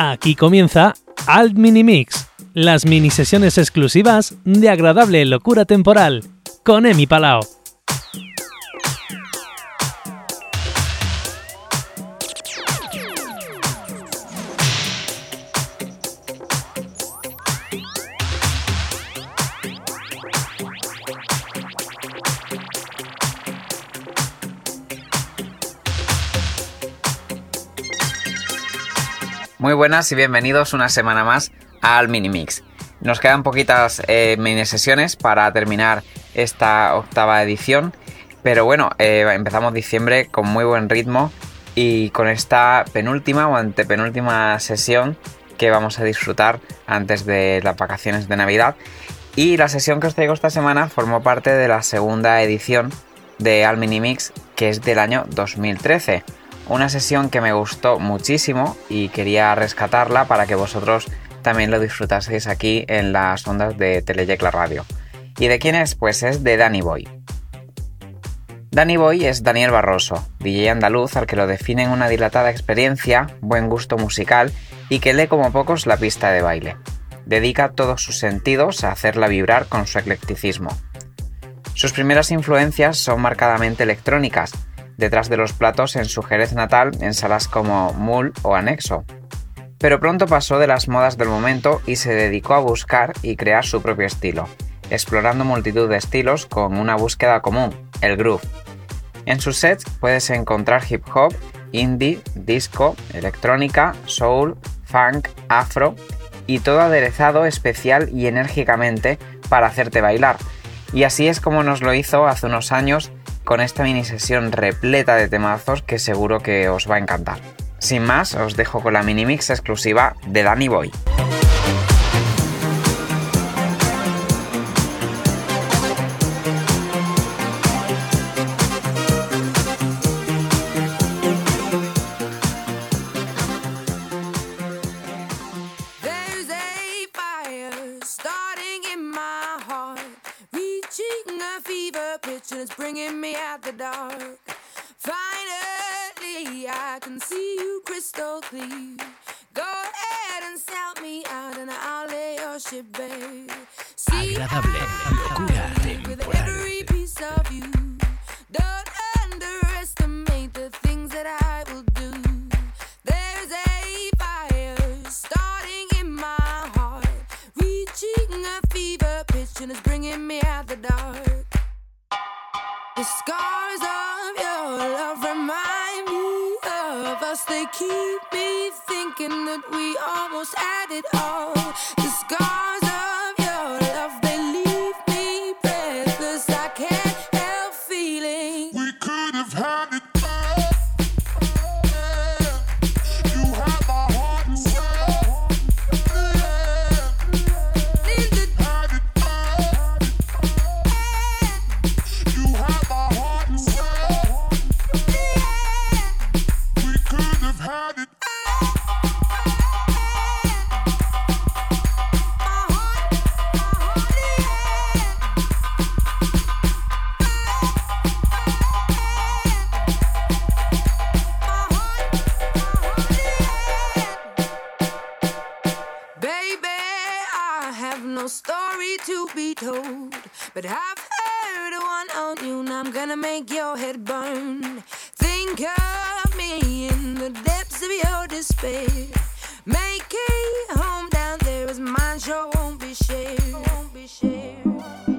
Aquí comienza Alt Mini Mix, las mini sesiones exclusivas de agradable locura temporal, con Emi Palao. Y bienvenidos una semana más al Mini Mix. Nos quedan poquitas eh, mini sesiones para terminar esta octava edición, pero bueno, eh, empezamos diciembre con muy buen ritmo y con esta penúltima o antepenúltima sesión que vamos a disfrutar antes de las vacaciones de Navidad. Y la sesión que os traigo esta semana formó parte de la segunda edición de Al Mini Mix, que es del año 2013 una sesión que me gustó muchísimo y quería rescatarla para que vosotros también lo disfrutaseis aquí en las ondas de Teleyecla Radio. ¿Y de quién es? Pues es de Danny Boy. Danny Boy es Daniel Barroso, DJ andaluz al que lo definen una dilatada experiencia, buen gusto musical y que lee como pocos la pista de baile. Dedica todos sus sentidos a hacerla vibrar con su eclecticismo. Sus primeras influencias son marcadamente electrónicas, detrás de los platos en su Jerez natal en salas como Mul o Anexo. Pero pronto pasó de las modas del momento y se dedicó a buscar y crear su propio estilo, explorando multitud de estilos con una búsqueda común, el groove. En sus sets puedes encontrar hip hop, indie, disco, electrónica, soul, funk, afro y todo aderezado especial y enérgicamente para hacerte bailar. Y así es como nos lo hizo hace unos años con esta mini sesión repleta de temazos que seguro que os va a encantar. Sin más, os dejo con la mini mix exclusiva de Danny Boy. Agradable, locura temporal. and it's bringing me out the dark. The scars of your love remind me of us. They keep me thinking that we almost had it all. Gonna make your head burn. Think of me in the depths of your despair. Make a home down there as mine sure won't be shared. Won't be shared.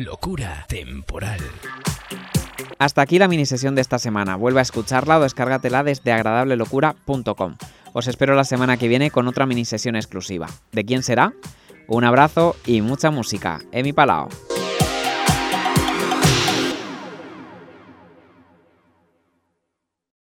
Locura temporal. Hasta aquí la mini sesión de esta semana. Vuelve a escucharla o descárgatela desde agradablelocura.com. Os espero la semana que viene con otra mini sesión exclusiva. ¿De quién será? Un abrazo y mucha música. Emi Palao.